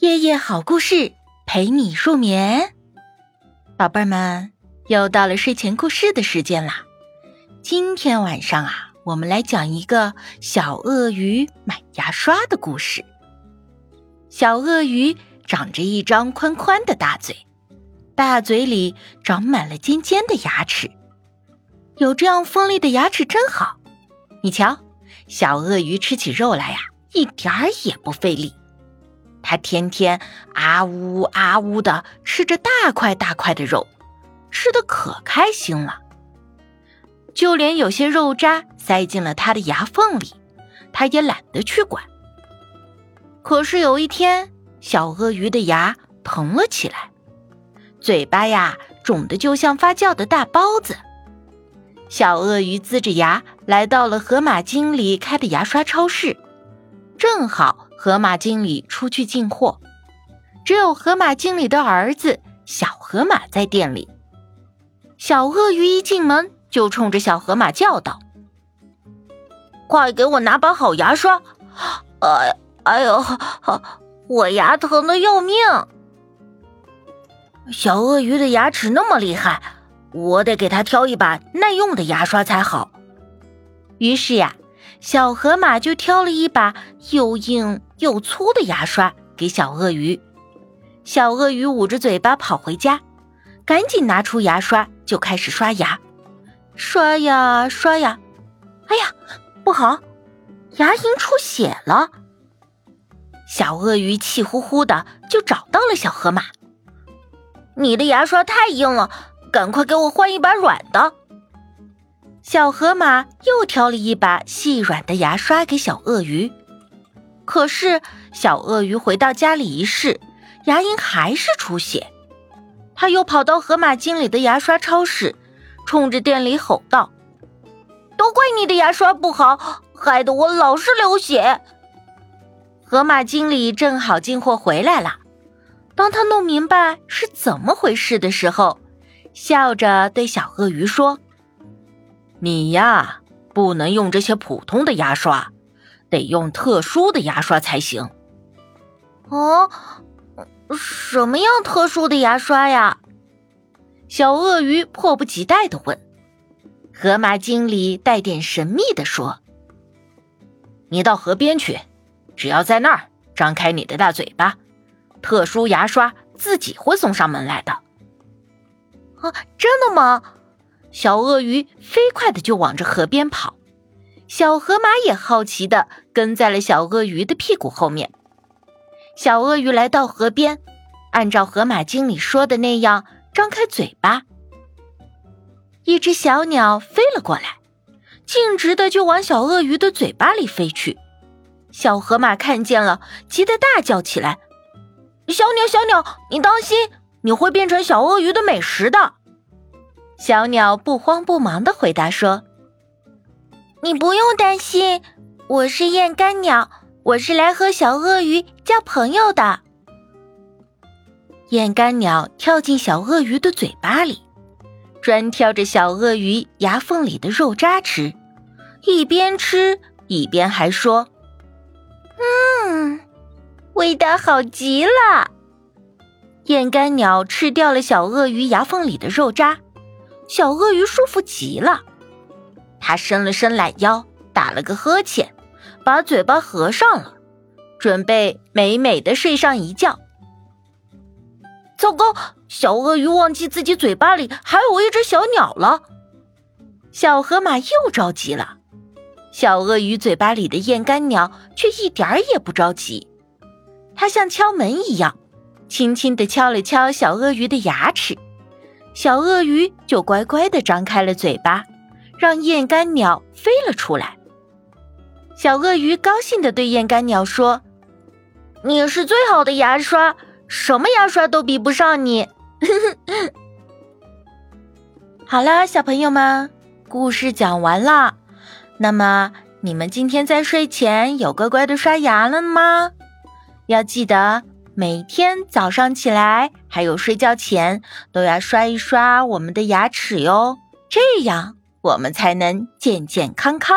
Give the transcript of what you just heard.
夜夜好故事陪你入眠，宝贝儿们，又到了睡前故事的时间啦！今天晚上啊，我们来讲一个小鳄鱼买牙刷的故事。小鳄鱼长着一张宽宽的大嘴，大嘴里长满了尖尖的牙齿。有这样锋利的牙齿真好，你瞧，小鳄鱼吃起肉来呀，一点儿也不费力。它天天啊呜啊呜的吃着大块大块的肉，吃的可开心了。就连有些肉渣塞进了它的牙缝里，它也懒得去管。可是有一天，小鳄鱼的牙疼了起来，嘴巴呀肿得就像发酵的大包子。小鳄鱼呲着牙来到了河马经理开的牙刷超市，正好。河马经理出去进货，只有河马经理的儿子小河马在店里。小鳄鱼一进门就冲着小河马叫道：“快给我拿把好牙刷！哎，哎呦，我牙疼的要命！小鳄鱼的牙齿那么厉害，我得给他挑一把耐用的牙刷才好。”于是呀。小河马就挑了一把又硬又粗的牙刷给小鳄鱼。小鳄鱼捂着嘴巴跑回家，赶紧拿出牙刷就开始刷牙，刷呀刷呀，哎呀，不好，牙龈出血了！小鳄鱼气呼呼的就找到了小河马：“你的牙刷太硬了，赶快给我换一把软的。”小河马又挑了一把细软的牙刷给小鳄鱼，可是小鳄鱼回到家里一试，牙龈还是出血。他又跑到河马经理的牙刷超市，冲着店里吼道：“都怪你的牙刷不好，害得我老是流血。”河马经理正好进货回来了，当他弄明白是怎么回事的时候，笑着对小鳄鱼说。你呀，不能用这些普通的牙刷，得用特殊的牙刷才行。哦，什么样特殊的牙刷呀？小鳄鱼迫不及待的问。河马经理带点神秘的说：“你到河边去，只要在那儿张开你的大嘴巴，特殊牙刷自己会送上门来的。”啊，真的吗？小鳄鱼飞快的就往着河边跑，小河马也好奇的跟在了小鳄鱼的屁股后面。小鳄鱼来到河边，按照河马经理说的那样张开嘴巴，一只小鸟飞了过来，径直的就往小鳄鱼的嘴巴里飞去。小河马看见了，急得大叫起来：“小鸟，小鸟，你当心，你会变成小鳄鱼的美食的！”小鸟不慌不忙的回答说：“你不用担心，我是燕干鸟，我是来和小鳄鱼交朋友的。”燕干鸟跳进小鳄鱼的嘴巴里，专挑着小鳄鱼牙缝里的肉渣吃，一边吃一边还说：“嗯，味道好极了。”燕干鸟吃掉了小鳄鱼牙缝里的肉渣。小鳄鱼舒服极了，它伸了伸懒腰，打了个呵欠，把嘴巴合上了，准备美美的睡上一觉。糟糕，小鳄鱼忘记自己嘴巴里还有一只小鸟了。小河马又着急了，小鳄鱼嘴巴里的燕干鸟却一点儿也不着急，它像敲门一样，轻轻地敲了敲小鳄鱼的牙齿。小鳄鱼就乖乖的张开了嘴巴，让燕干鸟飞了出来。小鳄鱼高兴的对燕干鸟说：“你是最好的牙刷，什么牙刷都比不上你。”好啦，小朋友们，故事讲完了。那么你们今天在睡前有乖乖的刷牙了吗？要记得。每天早上起来，还有睡觉前，都要刷一刷我们的牙齿哟，这样我们才能健健康康。